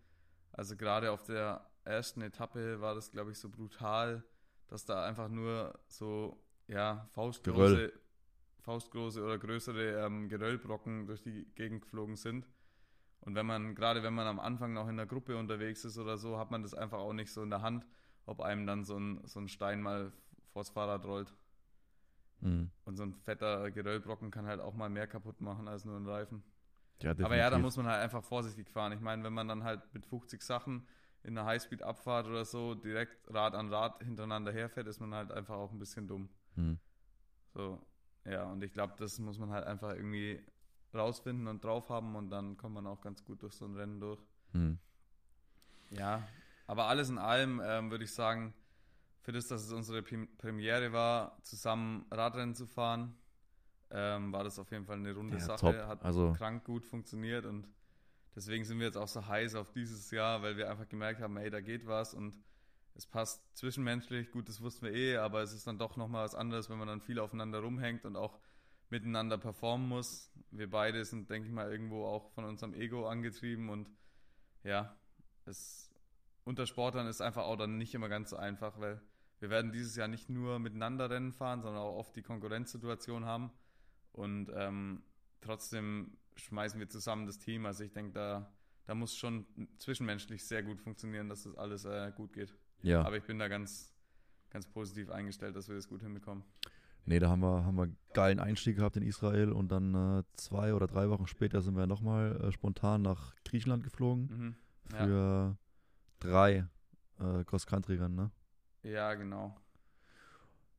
Also gerade auf der ersten Etappe war das, glaube ich, so brutal, dass da einfach nur so, ja, faustgroße, Geröll. faustgroße oder größere ähm, Geröllbrocken durch die Gegend geflogen sind. Und wenn man, gerade wenn man am Anfang noch in der Gruppe unterwegs ist oder so, hat man das einfach auch nicht so in der Hand, ob einem dann so ein, so ein Stein mal vors Fahrrad rollt. Mhm. Und so ein fetter Geröllbrocken kann halt auch mal mehr kaputt machen als nur ein Reifen. Ja, Aber ja, da muss man halt einfach vorsichtig fahren. Ich meine, wenn man dann halt mit 50 Sachen in einer Highspeed-Abfahrt oder so direkt Rad an Rad hintereinander herfährt, ist man halt einfach auch ein bisschen dumm. Mhm. So, ja, und ich glaube, das muss man halt einfach irgendwie rausfinden und drauf haben und dann kommt man auch ganz gut durch so ein Rennen durch. Mhm. Ja, aber alles in allem ähm, würde ich sagen, für das, dass es unsere Premiere war, zusammen Radrennen zu fahren, ähm, war das auf jeden Fall eine runde Ja, Sache. top. Hat Also- krank gut funktioniert und deswegen sind wir jetzt auch so heiß auf dieses Jahr, weil wir einfach gemerkt haben, ey, da geht was und es passt zwischenmenschlich, gut, das wussten wir eh, aber es ist dann doch nochmal was anderes, wenn man dann viel aufeinander rumhängt und auch miteinander performen muss. Wir beide sind, denke ich mal, irgendwo auch von unserem Ego angetrieben und ja, es unter Sportlern ist einfach auch dann nicht immer ganz so einfach, weil wir werden dieses Jahr nicht nur miteinander Rennen fahren, sondern auch oft die Konkurrenzsituation haben und ähm, trotzdem schmeißen wir zusammen das Team. Also ich denke, da, da muss schon zwischenmenschlich sehr gut funktionieren, dass das alles äh, gut geht. Ja. Aber ich bin da ganz, ganz positiv eingestellt, dass wir das gut hinbekommen. Nee, da haben wir, haben wir einen geilen Einstieg gehabt in Israel und dann äh, zwei oder drei Wochen später sind wir nochmal äh, spontan nach Griechenland geflogen Mhm. Ja. für drei äh, Cross-Country-Rennen, ne? Ja, genau.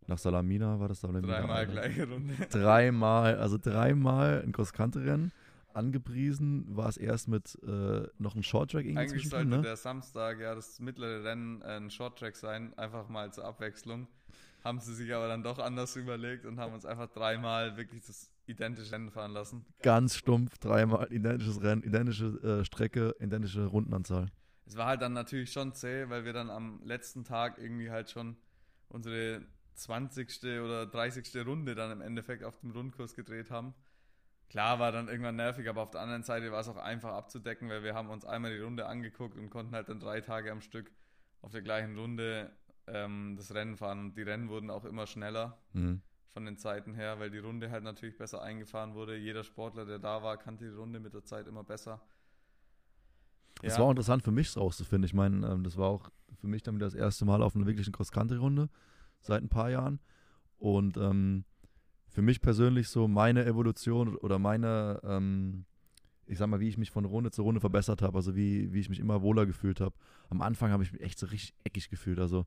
Nach Salamina war das Salamina. Dreimal gleiche Runde. Dreimal, also dreimal ein Cross-Country-Rennen. Angepriesen war es erst mit äh, noch ein Short-Track irgendwie Eigentlich sollte ne? der Samstag ja das mittlere Rennen äh, ein Shorttrack sein, einfach mal zur Abwechslung. Haben sie sich aber dann doch anders überlegt und haben uns einfach dreimal wirklich das identische Rennen fahren lassen. Ganz stumpf, dreimal identisches Rennen, identische äh, Strecke, identische Rundenanzahl. Es war halt dann natürlich schon zäh, weil wir dann am letzten Tag irgendwie halt schon unsere 20. oder 30. Runde dann im Endeffekt auf dem Rundkurs gedreht haben. Klar war dann irgendwann nervig, aber auf der anderen Seite war es auch einfach abzudecken, weil wir haben uns einmal die Runde angeguckt und konnten halt dann drei Tage am Stück auf der gleichen Runde ähm, das Rennen fahren. Und die Rennen wurden auch immer schneller Mhm. von den Zeiten her, weil die Runde halt natürlich besser eingefahren wurde. Jeder Sportler, der da war, kannte die Runde mit der Zeit immer besser. Das war auch interessant für mich rauszufinden. Ich meine, ähm, das war auch für mich dann wieder das erste Mal auf einer wirklichen Cross-Country-Runde seit ein paar Jahren. Und ähm, für mich persönlich so meine Evolution oder meine, ähm, ich sag mal, wie ich mich von Runde zu Runde verbessert habe, also wie, wie ich mich immer wohler gefühlt habe. Am Anfang habe ich mich echt so richtig eckig gefühlt. Also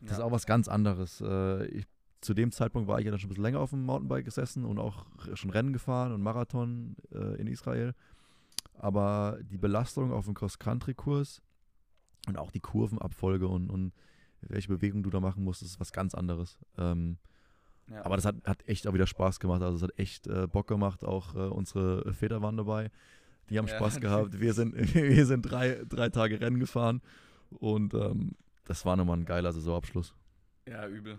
das ist Ja. auch was ganz anderes. Äh, ich, zu dem Zeitpunkt war ich ja dann schon ein bisschen länger auf dem Mountainbike gesessen und auch schon Rennen gefahren und Marathon äh, in Israel. Aber die Belastung auf dem Cross-Country-Kurs und auch die Kurvenabfolge und, und welche Bewegung du da machen musst, ist was ganz anderes. Ähm, Ja. aber das hat, hat echt auch wieder Spaß gemacht. Also es hat echt äh, Bock gemacht. Auch äh, unsere Väter waren dabei. Die haben Ja, Spaß gehabt. Wir sind, wir sind drei, drei Tage Rennen gefahren. Und ähm, das war nochmal ein geiler Saisonabschluss. Ja, übel.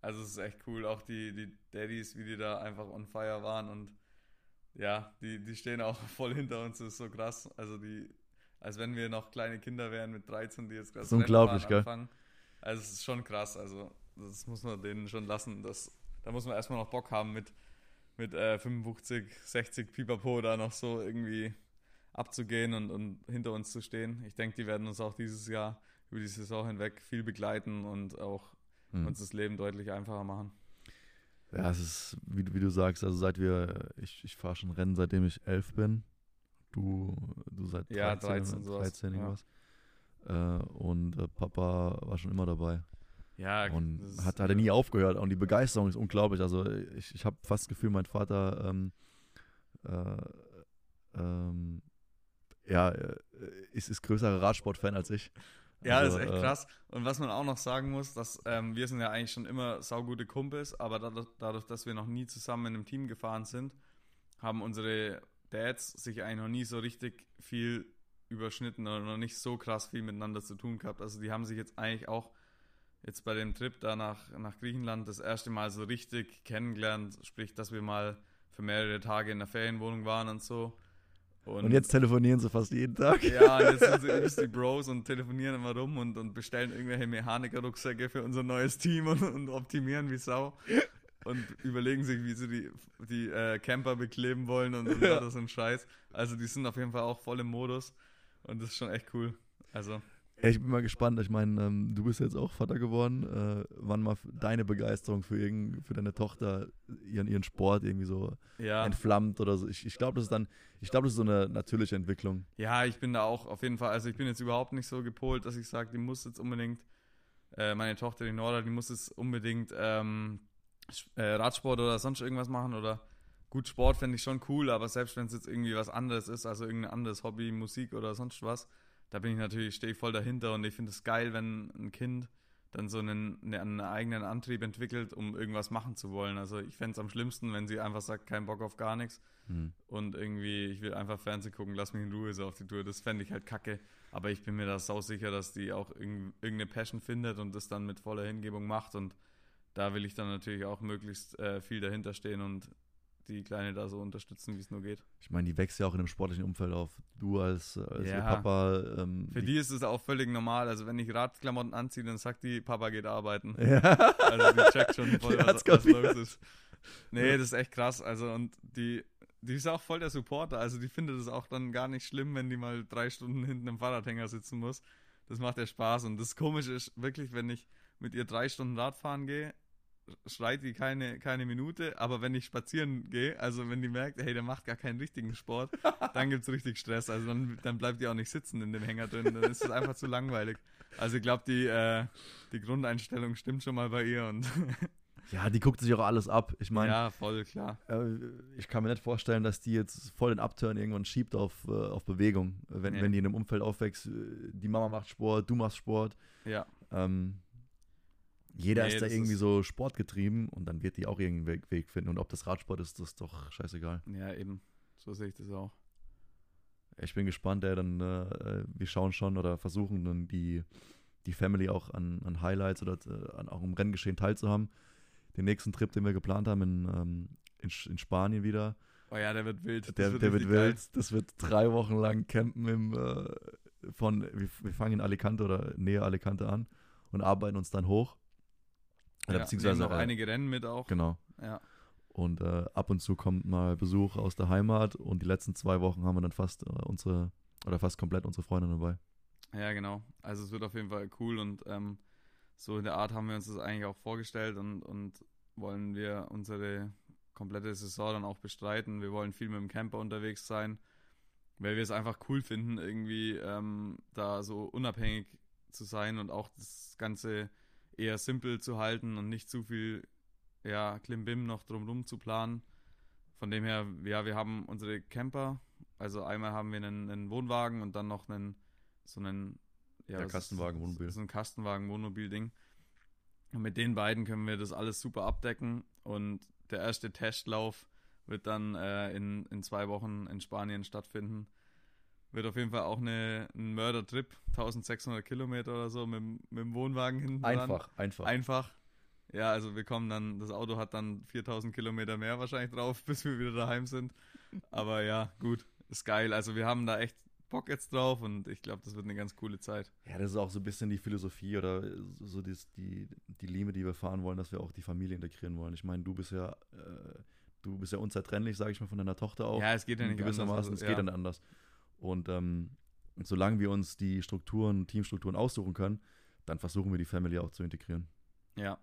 Also es ist echt cool, auch die, die Daddies, wie die da einfach on fire waren und ja, die, die stehen auch voll hinter uns, das ist so krass. Also die, als wenn wir noch kleine Kinder wären mit 13, die jetzt gerade ist unglaublich, gell? anfangen. Also es ist schon krass, also das muss man denen schon lassen. Das, da muss man erstmal noch Bock haben mit, mit äh, 55, 60 Pipapo da noch so irgendwie abzugehen und, und hinter uns zu stehen. Ich denke, die werden uns auch dieses Jahr über die Saison hinweg viel begleiten und auch Hm. uns das Leben deutlich einfacher machen. Ja, es ist, wie, du- wie du sagst, also seit wir, ich, ich fahre schon Rennen, seitdem ich elf bin. Du, du seit 13, Ja, 13 sowas, 13 ja. irgendwas. Äh, und äh, Papa war schon immer dabei. Ja, Und hat, hat er nie aufgehört. Und die Begeisterung ist unglaublich. Also ich, ich habe fast das Gefühl, mein Vater ähm, äh, ähm, ja, äh, ist, ist größerer Radsportfan als ich. Ja, Also, das ist echt äh, krass. Und was man auch noch sagen muss, dass ähm, wir sind ja eigentlich schon immer saugute Kumpels, aber dadurch, dadurch, dass wir noch nie zusammen in einem Team gefahren sind, haben unsere Dads sich eigentlich noch nie so richtig viel überschnitten oder noch nicht so krass viel miteinander zu tun gehabt. Also die haben sich jetzt eigentlich auch jetzt bei dem Trip da nach, nach Griechenland das erste Mal so richtig kennengelernt, sprich, dass wir mal für mehrere Tage in der Ferienwohnung waren und so. Und jetzt telefonieren sie fast jeden Tag. ja, und jetzt sind sie die Bros und telefonieren immer rum und, und bestellen irgendwelche Mechaniker-Rucksäcke für unser neues Team und, und optimieren wie Sau. Und überlegen sich, wie sie die, die äh, Camper bekleben wollen und, und Ja. das ein Scheiß. Also die sind auf jeden Fall auch voll im Modus und das ist schon echt cool. Also, Ja, ich bin mal gespannt. Ich meine, ähm, du bist jetzt auch Vater geworden. Äh, wann mal deine Begeisterung für, irgend, für deine Tochter, ihren, ihren Sport irgendwie so ja. entflammt oder so. Ich, ich glaube, das ist dann, ich glaube, das ist so eine natürliche Entwicklung. Ja, ich bin da auch auf jeden Fall, also ich bin jetzt überhaupt nicht so gepolt, dass ich sage, die muss jetzt unbedingt, äh, meine Tochter, die Nora, die muss jetzt unbedingt ähm, äh, Radsport oder sonst irgendwas machen oder gut, Sport fände ich schon cool, aber selbst wenn es jetzt irgendwie was anderes ist, also irgendein anderes Hobby, Musik oder sonst was, da bin ich natürlich, stehe ich voll dahinter und ich finde es geil, wenn ein Kind dann so einen, ne- einen eigenen Antrieb entwickelt, um irgendwas machen zu wollen. Also ich fände es am schlimmsten, wenn sie einfach sagt, kein Bock auf gar nichts Hm. und irgendwie, ich will einfach Fernsehen gucken, lass mich in Ruhe so auf die Tour. Das fände ich halt kacke. Aber ich bin mir da sau sicher, dass die auch irg irgendeine Passion findet und das dann mit voller Hingebung macht. Und da will ich dann natürlich auch möglichst äh, viel dahinter stehen und die Kleine da so unterstützen, wie es nur geht. Ich meine, die wächst ja auch in einem sportlichen Umfeld auf. Du als, als ihr Ja. Papa. Ähm, Für die ist es auch völlig normal. Also wenn ich Radklamotten anziehe, dann sagt die, Papa geht arbeiten. Ja. Also die checkt schon voll, Die was, was los ist. Nee, das ist echt krass. Also und die, die ist auch voll der Supporter. Also die findet es auch dann gar nicht schlimm, wenn die mal drei Stunden hinten im Fahrradhänger sitzen muss. Das macht ihr Spaß. Und das Komische ist wirklich, wenn ich mit ihr drei Stunden Radfahren gehe, schreit die keine, keine Minute, aber wenn ich spazieren gehe, also wenn die merkt, hey, der macht gar keinen richtigen Sport, dann gibt's richtig Stress. Also dann, dann bleibt die auch nicht sitzen in dem Hänger drin, dann ist es einfach zu langweilig. Also ich glaube, die, äh, die Grundeinstellung stimmt schon mal bei ihr und ja, die guckt sich auch alles ab. Ich meine, ja, voll klar. äh, ich kann mir nicht vorstellen, dass die jetzt voll den Upturn irgendwann schiebt auf, äh, auf Bewegung. Wenn, Nee. wenn die in einem Umfeld aufwächst, äh, die Mama macht Sport, du machst Sport. Ja, Ähm, jeder Nee, ist da irgendwie ist- so sportgetrieben und dann wird die auch irgendeinen Weg, finden. Und ob das Radsport ist, das ist doch scheißegal. ja, eben. So sehe ich das auch. Ich bin gespannt, ey, dann, äh, wir schauen schon oder versuchen dann die, die Family auch an, an Highlights oder äh, an, auch im Renngeschehen teilzuhaben. Den nächsten Trip, den wir geplant haben in, ähm, in, in Spanien wieder. Oh ja, der wird wild. Der, wird, der wird wild. Geil. Das wird drei Wochen lang campen im, äh, von, wir, wir, fangen in Alicante oder nähe Alicante an und arbeiten uns dann hoch. Ja, beziehungsweise auch einige Rennen mit auch. Genau. Ja. Und äh, ab und zu kommt mal Besuch aus der Heimat und die letzten zwei Wochen haben wir dann fast äh, unsere, oder fast komplett unsere Freundin dabei. Ja, genau. Also es wird auf jeden Fall cool und ähm, so in der Art haben wir uns das eigentlich auch vorgestellt und, und wollen wir unsere komplette Saison dann auch bestreiten. Wir wollen viel mit dem Camper unterwegs sein, weil wir es einfach cool finden, irgendwie ähm, da so unabhängig zu sein und auch das Ganze eher simpel zu halten und nicht zu viel ja, Klimbim noch drumrum zu planen. Von dem her, ja, wir haben unsere Camper. Also einmal haben wir einen, einen Wohnwagen und dann noch einen so einen ja, Der Kastenwagen Wohnmobil. So ein Kastenwagen Wohnmobil Ding. Und mit den beiden können wir das alles super abdecken und der erste Testlauf wird dann äh, in, in zwei Wochen in Spanien stattfinden. Wird auf jeden Fall auch eine, ein Mörder-Trip, 1600 Kilometer oder so mit, mit dem Wohnwagen hinten Einfach, dran. einfach. Einfach. Ja, also wir kommen dann, das Auto hat dann 4000 Kilometer mehr wahrscheinlich drauf, bis wir wieder daheim sind. Aber ja, gut, ist geil. Also wir haben da echt Bock jetzt drauf und ich glaube, das wird eine ganz coole Zeit. Ja, das ist auch so ein bisschen die Philosophie oder so die, die, die Liebe, die wir fahren wollen, dass wir auch die Familie integrieren wollen. Ich meine, du bist ja, äh, du bist ja unzertrennlich, sage ich mal, von deiner Tochter auch. Ja, es geht ja nicht gewissermaßen, anders. Also, es geht ja nicht anders. Und ähm, solange wir uns die Strukturen, Teamstrukturen aussuchen können, dann versuchen wir die Family auch zu integrieren. Ja.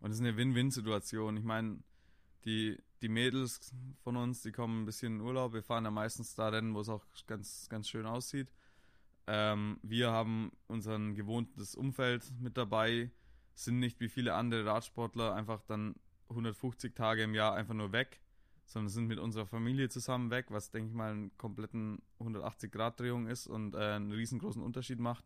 Und es ist eine Win-Win-Situation. Ich meine, die, die Mädels von uns, die kommen ein bisschen in Urlaub. Wir fahren ja meistens da Rennen, wo es auch ganz, ganz schön aussieht. Ähm, wir haben unser gewohntes Umfeld mit dabei, sind nicht wie viele andere Radsportler einfach dann 150 Tage im Jahr einfach nur weg, sondern sind mit unserer Familie zusammen weg, was denke ich mal einen kompletten 180-Grad-Drehung ist und äh, einen riesengroßen Unterschied macht.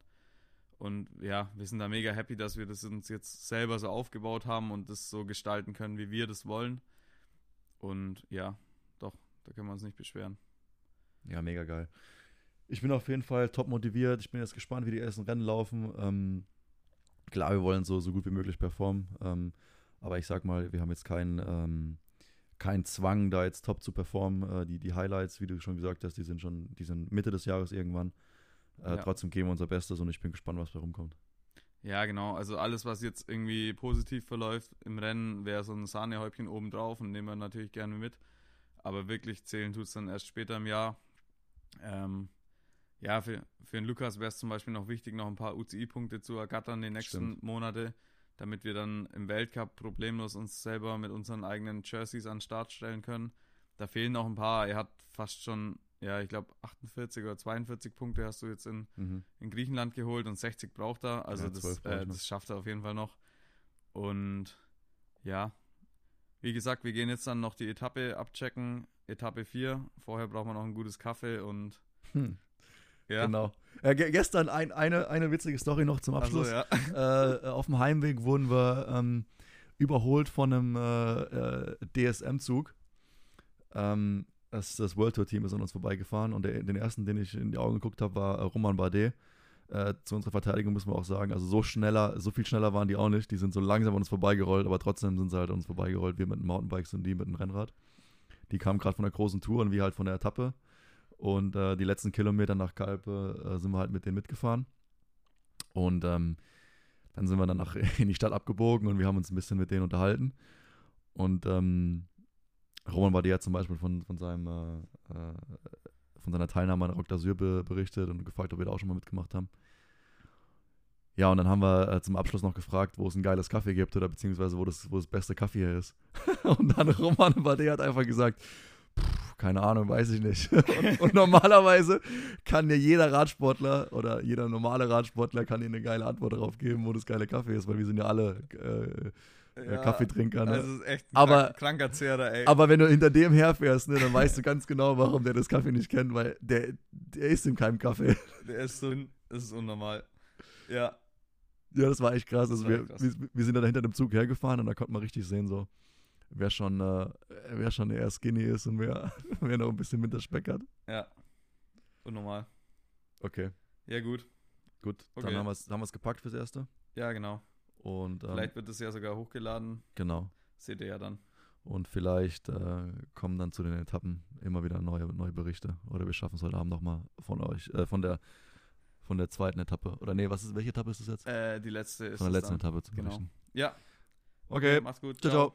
Und ja, wir sind da mega happy, dass wir das uns jetzt selber so aufgebaut haben und das so gestalten können, wie wir das wollen. Und ja, doch, da können wir uns nicht beschweren. Ja, mega geil. Ich bin auf jeden Fall top motiviert. Ich bin jetzt gespannt, wie die ersten Rennen laufen. Ähm, klar, wir wollen so, so gut wie möglich performen. Ähm, aber ich sag mal, wir haben jetzt keinen ähm, kein Zwang, da jetzt top zu performen. Äh, die, die Highlights, wie du schon gesagt hast, die sind schon, die sind Mitte des Jahres irgendwann. Äh, ja. Trotzdem geben wir unser Bestes und ich bin gespannt, was da rumkommt. Ja, genau. Also alles, was jetzt irgendwie positiv verläuft im Rennen, wäre so ein Sahnehäubchen obendrauf und nehmen wir natürlich gerne mit. Aber wirklich zählen tut es dann erst später im Jahr. Ähm, ja, für, für den Lukas wäre es zum Beispiel noch wichtig, noch ein paar UCI-Punkte zu ergattern die nächsten Stimmt. Monate, damit wir dann im Weltcup problemlos uns selber mit unseren eigenen Jerseys an den Start stellen können. Da fehlen noch ein paar. Er hat fast schon ja, ich glaube 48 oder 42 Punkte hast du jetzt in, mhm. in Griechenland geholt und 60 braucht er. Also ja, das, äh, das schafft er auf jeden Fall noch. Und ja, wie gesagt, wir gehen jetzt dann noch die Etappe abchecken. Etappe 4. Vorher brauchen wir noch ein gutes Kaffee und hm. Ja. Genau. Äh, gestern ein, eine, eine witzige Story noch zum Abschluss. So, ja. äh, auf dem Heimweg wurden wir ähm, überholt von einem äh, äh DSM-Zug. Ähm, das, das World Tour Team ist an uns vorbeigefahren und der, den ersten, den ich in die Augen geguckt habe, war äh, Roman Bardet. Äh, zu unserer Verteidigung müssen wir auch sagen, also so schneller, so viel schneller waren die auch nicht. Die sind so langsam an uns vorbeigerollt, aber trotzdem sind sie halt an uns vorbeigerollt. Wir mit den Mountainbikes und die mit dem Rennrad. Die kamen gerade von der großen Tour und wir halt von der Etappe. Und äh, die letzten Kilometer nach Kalpe äh, sind wir halt mit denen mitgefahren. Und ähm, dann sind wir dann in die Stadt abgebogen und wir haben uns ein bisschen mit denen unterhalten. Und ähm, Roman Bardet hat zum Beispiel von, von seinem äh, äh, von seiner Teilnahme an Rock d'Azur be berichtet und gefragt, ob wir da auch schon mal mitgemacht haben. Ja, und dann haben wir äh, zum Abschluss noch gefragt, wo es ein geiles Kaffee gibt oder beziehungsweise wo das, wo das beste Kaffee hier ist. und dann Roman Bardet hat einfach gesagt, keine Ahnung, weiß ich nicht. und, und, normalerweise kann dir jeder Radsportler oder jeder normale Radsportler kann dir eine geile Antwort darauf geben, wo das geile Kaffee ist, weil wir sind ja alle äh, äh, ja, Kaffeetrinker. Ne? Das ist echt ein aber, kranker Zehrer, ey. Aber wenn du hinter dem herfährst, ne, dann weißt du ganz genau, warum der das Kaffee nicht kennt, weil der, der ist in keinem Kaffee. Der ist so, das ist unnormal. Ja. Ja, das war echt krass. Also wir, krass. wir, wir, sind dann hinter dem Zug hergefahren und da konnte man richtig sehen, so, wer schon, äh, wer schon eher skinny ist und wer, wer noch ein bisschen Winterspeck hat. Ja. Unnormal. Okay. Ja, gut. Gut, Okay. dann haben wir es haben wir's gepackt fürs Erste. Ja, genau. Und ähm, Vielleicht wird es ja sogar hochgeladen. genau. Seht ihr ja dann. Und vielleicht äh, kommen dann zu den Etappen immer wieder neue, neue Berichte. Oder wir schaffen es heute Abend nochmal von euch, äh, von der von der zweiten Etappe. Oder nee, was ist, welche Etappe ist das jetzt? Äh, die letzte ist von der letzten dann. Etappe zu Genau. berichten. Ja. Okay, Macht's gut. ciao, ciao.